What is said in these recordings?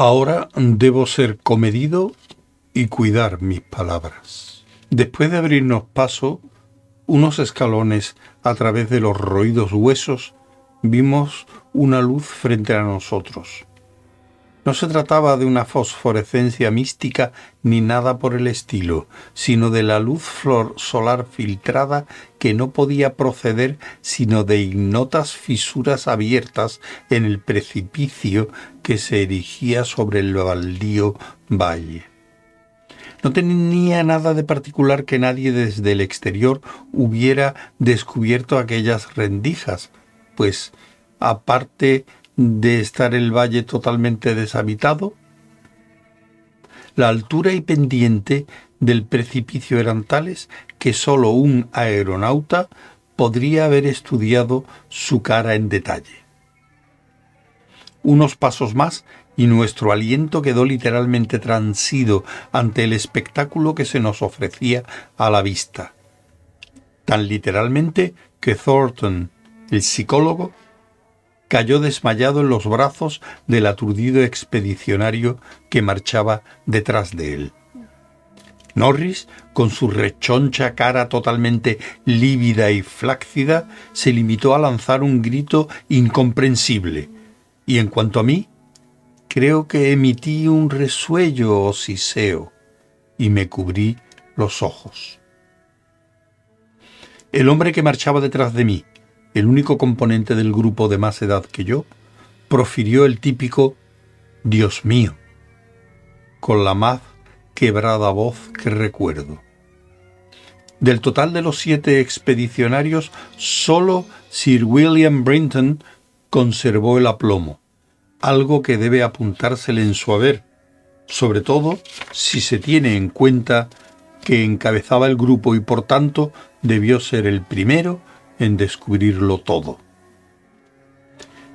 Ahora debo ser comedido y cuidar mis palabras. Después de abrirnos paso, unos escalones a través de los roídos huesos, vimos una luz frente a nosotros. No se trataba de una fosforescencia mística ni nada por el estilo, sino de la luz flor solar filtrada que no podía proceder sino de ignotas fisuras abiertas en el precipicio que se erigía sobre el baldío valle. No tenía nada de particular que nadie desde el exterior hubiera descubierto aquellas rendijas, pues aparte de estar el valle totalmente deshabitado? La altura y pendiente del precipicio eran tales que sólo un aeronauta podría haber estudiado su cara en detalle. Unos pasos más y nuestro aliento quedó literalmente transido ante el espectáculo que se nos ofrecía a la vista. Tan literalmente que Thornton, el psicólogo, cayó desmayado en los brazos del aturdido expedicionario que marchaba detrás de él. Norris, con su rechoncha cara totalmente lívida y flácida, se limitó a lanzar un grito incomprensible, y en cuanto a mí, creo que emití un resuello o siseo, y me cubrí los ojos. El hombre que marchaba detrás de mí, el único componente del grupo de más edad que yo, profirió el típico Dios mío, con la más quebrada voz que recuerdo. Del total de los siete expedicionarios, solo Sir William Brinton conservó el aplomo, algo que debe apuntársele en su haber, sobre todo si se tiene en cuenta que encabezaba el grupo y por tanto debió ser el primero en descubrirlo todo.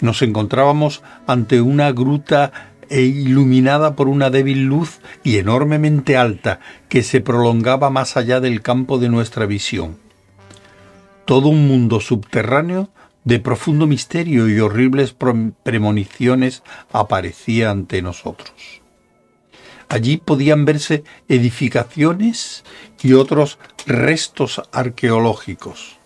Nos encontrábamos ante una gruta e iluminada por una débil luz y enormemente alta que se prolongaba más allá del campo de nuestra visión. Todo un mundo subterráneo de profundo misterio y horribles premoniciones aparecía ante nosotros. Allí podían verse edificaciones y otros restos arqueológicos.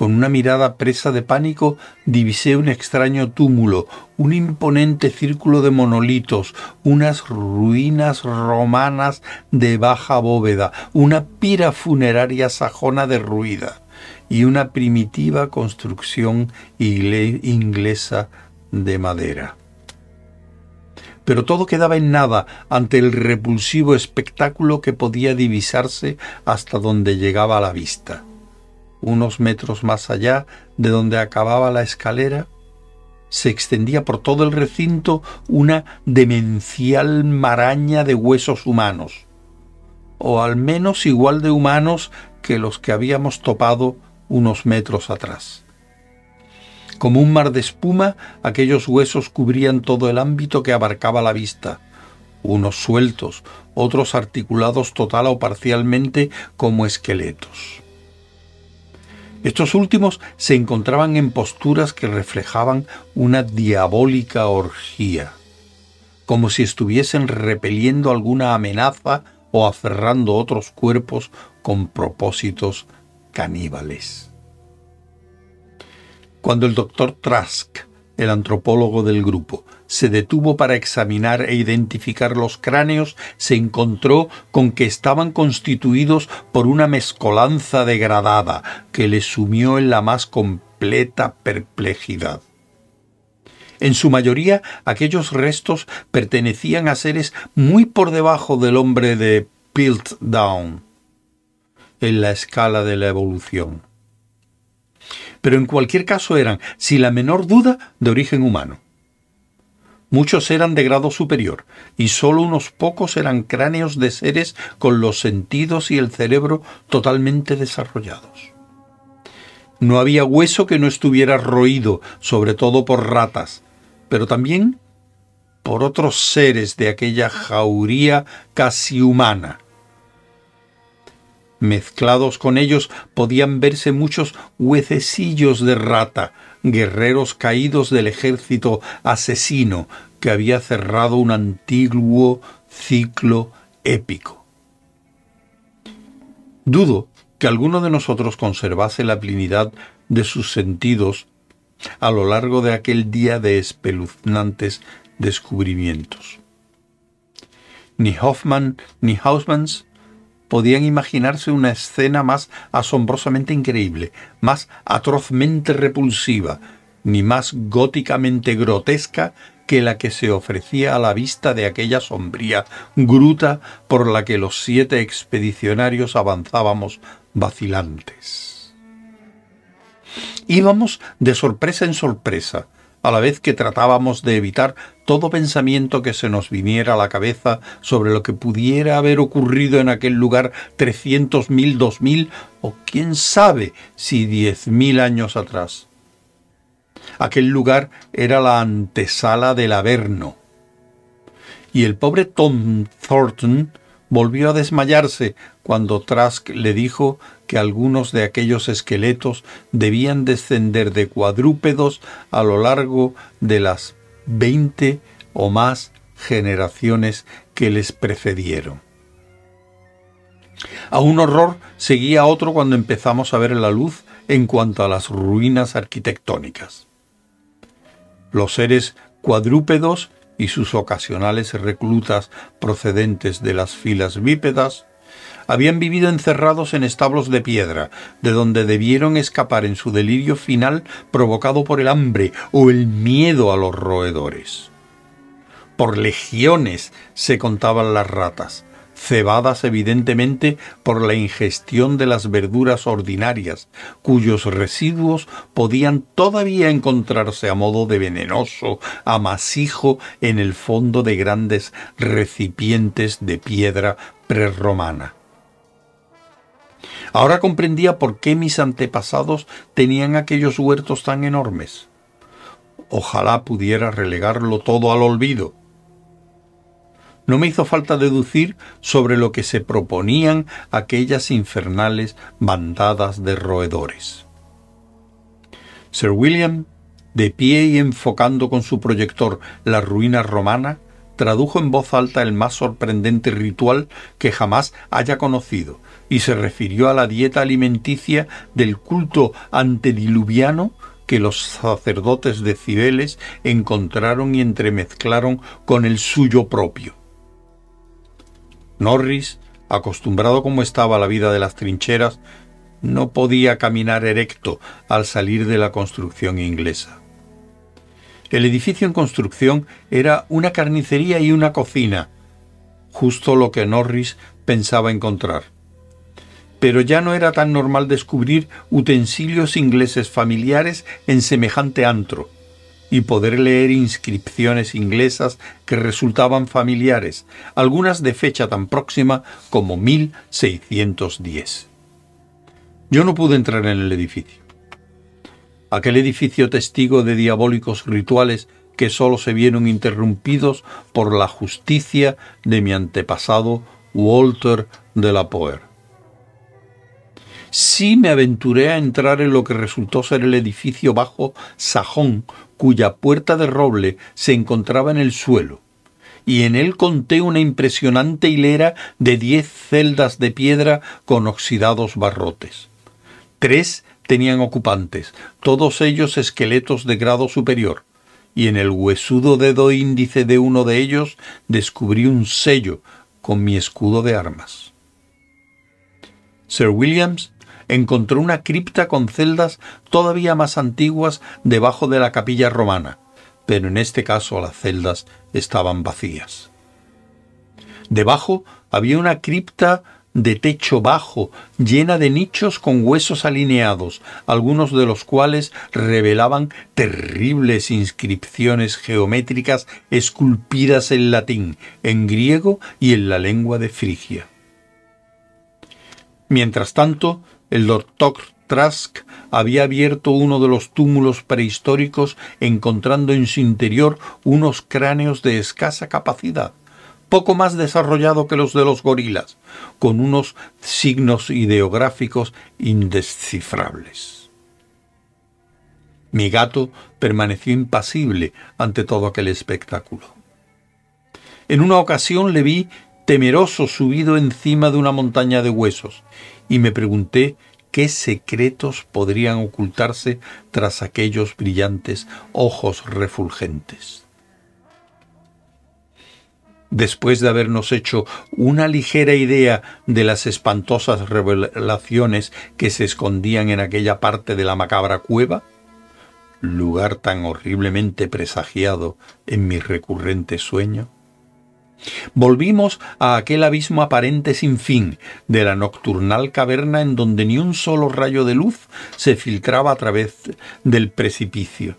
Con una mirada presa de pánico divisé un extraño túmulo, un imponente círculo de monolitos, unas ruinas romanas de baja bóveda, una pira funeraria sajona derruida y una primitiva construcción inglesa de madera. Pero todo quedaba en nada ante el repulsivo espectáculo que podía divisarse hasta donde llegaba la vista unos metros más allá de donde acababa la escalera, se extendía por todo el recinto una demencial maraña de huesos humanos, o al menos igual de humanos que los que habíamos topado unos metros atrás. Como un mar de espuma, aquellos huesos cubrían todo el ámbito que abarcaba la vista, unos sueltos, otros articulados total o parcialmente como esqueletos. Estos últimos se encontraban en posturas que reflejaban una diabólica orgía, como si estuviesen repeliendo alguna amenaza o aferrando otros cuerpos con propósitos caníbales. Cuando el doctor Trask, el antropólogo del grupo, se detuvo para examinar e identificar los cráneos, se encontró con que estaban constituidos por una mezcolanza degradada que le sumió en la más completa perplejidad. En su mayoría, aquellos restos pertenecían a seres muy por debajo del hombre de Piltdown en la escala de la evolución. Pero en cualquier caso eran, sin la menor duda, de origen humano. Muchos eran de grado superior, y sólo unos pocos eran cráneos de seres con los sentidos y el cerebro totalmente desarrollados. No había hueso que no estuviera roído, sobre todo por ratas, pero también por otros seres de aquella jauría casi humana. Mezclados con ellos podían verse muchos huececillos de rata, guerreros caídos del ejército asesino que había cerrado un antiguo ciclo épico. Dudo que alguno de nosotros conservase la plenidad de sus sentidos a lo largo de aquel día de espeluznantes descubrimientos. Ni Hoffman ni Hausmanns podían imaginarse una escena más asombrosamente increíble, más atrozmente repulsiva, ni más góticamente grotesca que la que se ofrecía a la vista de aquella sombría gruta por la que los siete expedicionarios avanzábamos vacilantes. Íbamos de sorpresa en sorpresa, a la vez que tratábamos de evitar todo pensamiento que se nos viniera a la cabeza sobre lo que pudiera haber ocurrido en aquel lugar trescientos mil, dos mil o quién sabe si diez mil años atrás. Aquel lugar era la antesala del Averno. Y el pobre Tom Thornton volvió a desmayarse cuando Trask le dijo que algunos de aquellos esqueletos debían descender de cuadrúpedos a lo largo de las veinte o más generaciones que les precedieron. A un horror seguía otro cuando empezamos a ver la luz en cuanto a las ruinas arquitectónicas. Los seres cuadrúpedos y sus ocasionales reclutas procedentes de las filas bípedas, habían vivido encerrados en establos de piedra, de donde debieron escapar en su delirio final provocado por el hambre o el miedo a los roedores. Por legiones se contaban las ratas, cebadas evidentemente por la ingestión de las verduras ordinarias, cuyos residuos podían todavía encontrarse a modo de venenoso amasijo en el fondo de grandes recipientes de piedra prerromana. Ahora comprendía por qué mis antepasados tenían aquellos huertos tan enormes. Ojalá pudiera relegarlo todo al olvido, no me hizo falta deducir sobre lo que se proponían aquellas infernales bandadas de roedores. Sir William, de pie y enfocando con su proyector la ruina romana, tradujo en voz alta el más sorprendente ritual que jamás haya conocido y se refirió a la dieta alimenticia del culto antediluviano que los sacerdotes de Cibeles encontraron y entremezclaron con el suyo propio. Norris, acostumbrado como estaba a la vida de las trincheras, no podía caminar erecto al salir de la construcción inglesa. El edificio en construcción era una carnicería y una cocina, justo lo que Norris pensaba encontrar. Pero ya no era tan normal descubrir utensilios ingleses familiares en semejante antro y poder leer inscripciones inglesas que resultaban familiares, algunas de fecha tan próxima como 1610. Yo no pude entrar en el edificio. Aquel edificio testigo de diabólicos rituales que sólo se vieron interrumpidos por la justicia de mi antepasado Walter de la Poer. Sí me aventuré a entrar en lo que resultó ser el edificio bajo sajón cuya puerta de roble se encontraba en el suelo, y en él conté una impresionante hilera de diez celdas de piedra con oxidados barrotes. Tres tenían ocupantes, todos ellos esqueletos de grado superior, y en el huesudo dedo índice de uno de ellos descubrí un sello con mi escudo de armas. Sir Williams encontró una cripta con celdas todavía más antiguas debajo de la capilla romana, pero en este caso las celdas estaban vacías. Debajo había una cripta de techo bajo, llena de nichos con huesos alineados, algunos de los cuales revelaban terribles inscripciones geométricas esculpidas en latín, en griego y en la lengua de Frigia. Mientras tanto, el doctor Trask había abierto uno de los túmulos prehistóricos encontrando en su interior unos cráneos de escasa capacidad, poco más desarrollado que los de los gorilas, con unos signos ideográficos indescifrables. Mi gato permaneció impasible ante todo aquel espectáculo. En una ocasión le vi temeroso subido encima de una montaña de huesos y me pregunté qué secretos podrían ocultarse tras aquellos brillantes ojos refulgentes. Después de habernos hecho una ligera idea de las espantosas revelaciones que se escondían en aquella parte de la macabra cueva, lugar tan horriblemente presagiado en mi recurrente sueño, Volvimos a aquel abismo aparente sin fin de la nocturnal caverna en donde ni un solo rayo de luz se filtraba a través del precipicio.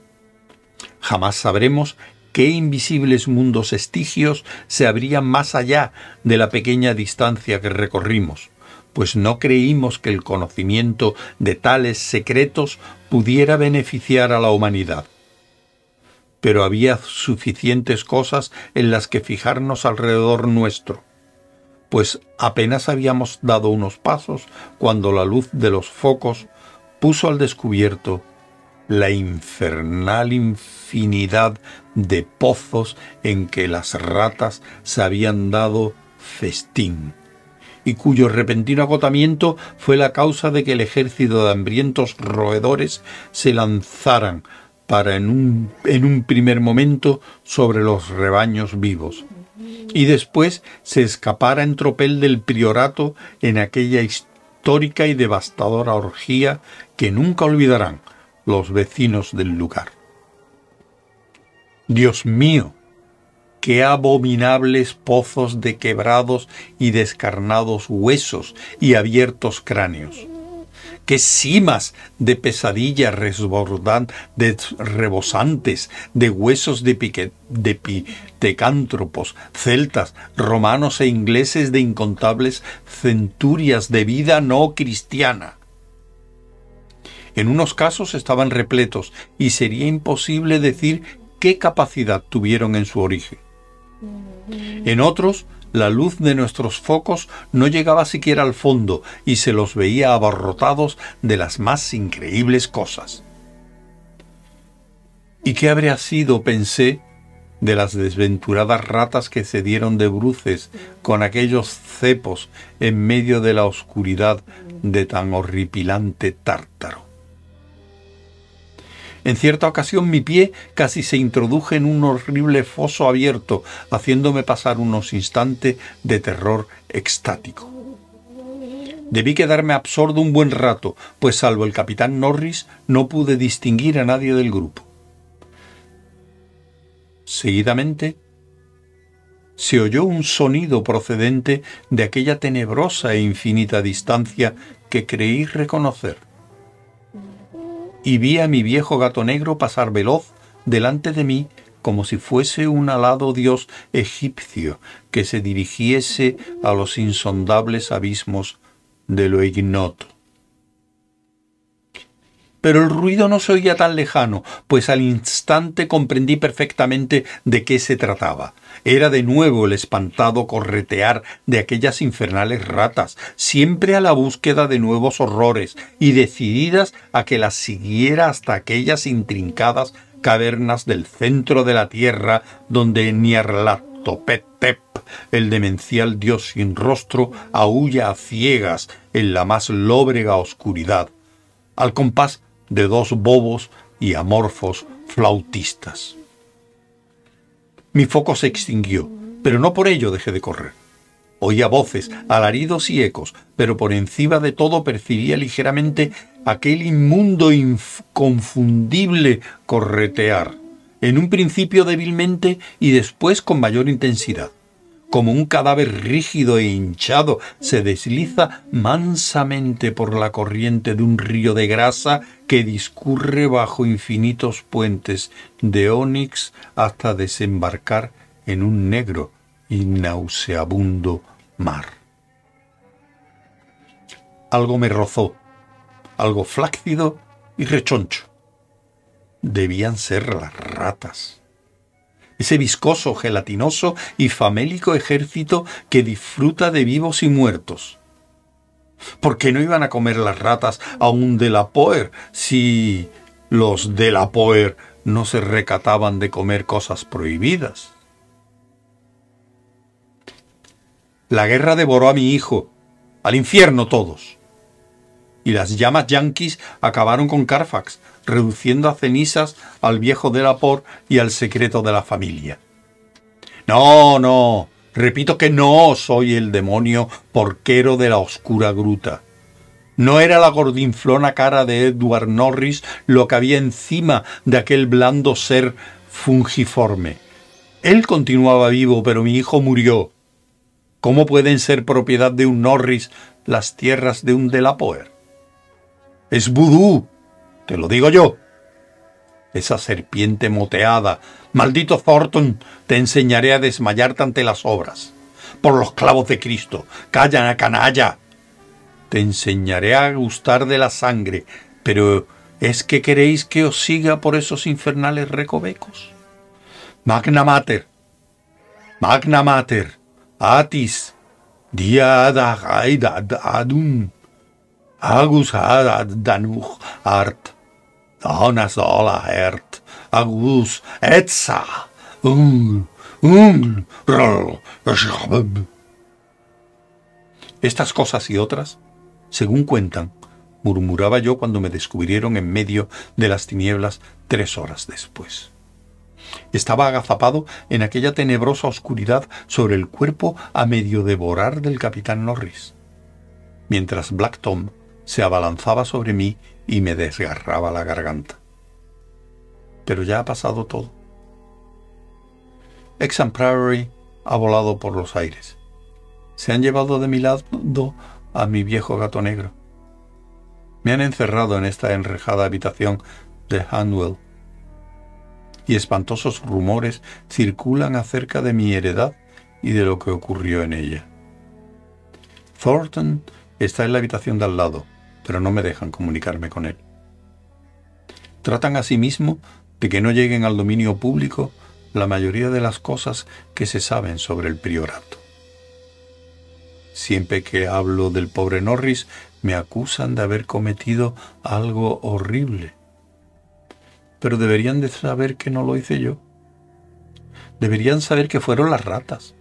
Jamás sabremos qué invisibles mundos estigios se abrían más allá de la pequeña distancia que recorrimos, pues no creímos que el conocimiento de tales secretos pudiera beneficiar a la humanidad pero había suficientes cosas en las que fijarnos alrededor nuestro, pues apenas habíamos dado unos pasos cuando la luz de los focos puso al descubierto la infernal infinidad de pozos en que las ratas se habían dado festín y cuyo repentino agotamiento fue la causa de que el ejército de hambrientos roedores se lanzaran para en un, en un primer momento sobre los rebaños vivos y después se escapara en tropel del priorato en aquella histórica y devastadora orgía que nunca olvidarán los vecinos del lugar. Dios mío, qué abominables pozos de quebrados y descarnados huesos y abiertos cráneos qué cimas de pesadillas de rebosantes, de huesos de, pique, de pitecántropos, celtas, romanos e ingleses de incontables centurias de vida no cristiana. En unos casos estaban repletos y sería imposible decir qué capacidad tuvieron en su origen. En otros la luz de nuestros focos no llegaba siquiera al fondo y se los veía abarrotados de las más increíbles cosas. ¿Y qué habría sido, pensé, de las desventuradas ratas que se dieron de bruces con aquellos cepos en medio de la oscuridad de tan horripilante tártaro? En cierta ocasión mi pie casi se introduje en un horrible foso abierto, haciéndome pasar unos instantes de terror extático. Debí quedarme absorto un buen rato, pues salvo el capitán Norris no pude distinguir a nadie del grupo. Seguidamente se oyó un sonido procedente de aquella tenebrosa e infinita distancia que creí reconocer y vi a mi viejo gato negro pasar veloz delante de mí como si fuese un alado dios egipcio que se dirigiese a los insondables abismos de lo ignoto. Pero el ruido no se oía tan lejano, pues al instante comprendí perfectamente de qué se trataba. Era de nuevo el espantado corretear de aquellas infernales ratas, siempre a la búsqueda de nuevos horrores y decididas a que las siguiera hasta aquellas intrincadas cavernas del centro de la tierra donde Nyarlathotep, el demencial dios sin rostro, aúlla a ciegas en la más lóbrega oscuridad, al compás de dos bobos y amorfos flautistas. Mi foco se extinguió, pero no por ello dejé de correr. Oía voces, alaridos y ecos, pero por encima de todo percibía ligeramente aquel inmundo, inconfundible corretear, en un principio débilmente y después con mayor intensidad como un cadáver rígido e hinchado, se desliza mansamente por la corriente de un río de grasa que discurre bajo infinitos puentes de ónix hasta desembarcar en un negro y nauseabundo mar. Algo me rozó, algo flácido y rechoncho. Debían ser las ratas ese viscoso, gelatinoso y famélico ejército que disfruta de vivos y muertos. ¿Por qué no iban a comer las ratas aún de la Poer si los de la Poer no se recataban de comer cosas prohibidas. La guerra devoró a mi hijo, al infierno todos. Y las llamas yanquis acabaron con Carfax, reduciendo a cenizas al viejo de la Por y al secreto de la familia. No, no, repito que no soy el demonio porquero de la oscura gruta. No era la gordinflona cara de Edward Norris lo que había encima de aquel blando ser fungiforme. Él continuaba vivo, pero mi hijo murió. ¿Cómo pueden ser propiedad de un Norris las tierras de un Delapoer? Es vudú, te lo digo yo. Esa serpiente moteada, maldito Thornton, te enseñaré a desmayarte ante las obras. Por los clavos de Cristo, calla, canalla. Te enseñaré a gustar de la sangre, pero ¿es que queréis que os siga por esos infernales recovecos? Magna Mater, Magna Mater, Atis, Diada Adum, Agus Danuch Art, Dona Sola Hert, Agus Etza, Un, Un, Estas cosas y otras según cuentan, murmuraba yo cuando me descubrieron en medio de las tinieblas tres horas después. Estaba agazapado en aquella tenebrosa oscuridad sobre el cuerpo a medio devorar del capitán Norris, mientras Black Tom se abalanzaba sobre mí y me desgarraba la garganta. Pero ya ha pasado todo. Exham Prairie ha volado por los aires. Se han llevado de mi lado a mi viejo gato negro. Me han encerrado en esta enrejada habitación de Hanwell y espantosos rumores circulan acerca de mi heredad y de lo que ocurrió en ella. Thornton está en la habitación de al lado, pero no me dejan comunicarme con él. Tratan asimismo de que no lleguen al dominio público la mayoría de las cosas que se saben sobre el priorato. Siempre que hablo del pobre Norris, me acusan de haber cometido algo horrible. Pero deberían de saber que no lo hice yo. Deberían saber que fueron las ratas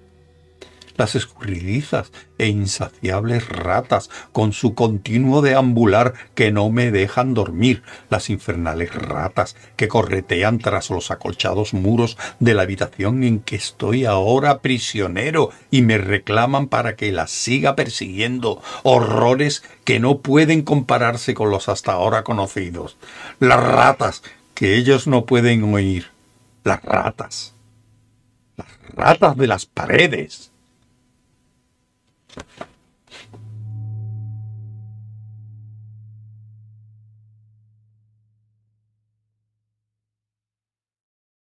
las escurridizas e insaciables ratas con su continuo deambular que no me dejan dormir, las infernales ratas que corretean tras los acolchados muros de la habitación en que estoy ahora prisionero y me reclaman para que las siga persiguiendo, horrores que no pueden compararse con los hasta ahora conocidos, las ratas que ellos no pueden oír, las ratas, las ratas de las paredes. Thank you.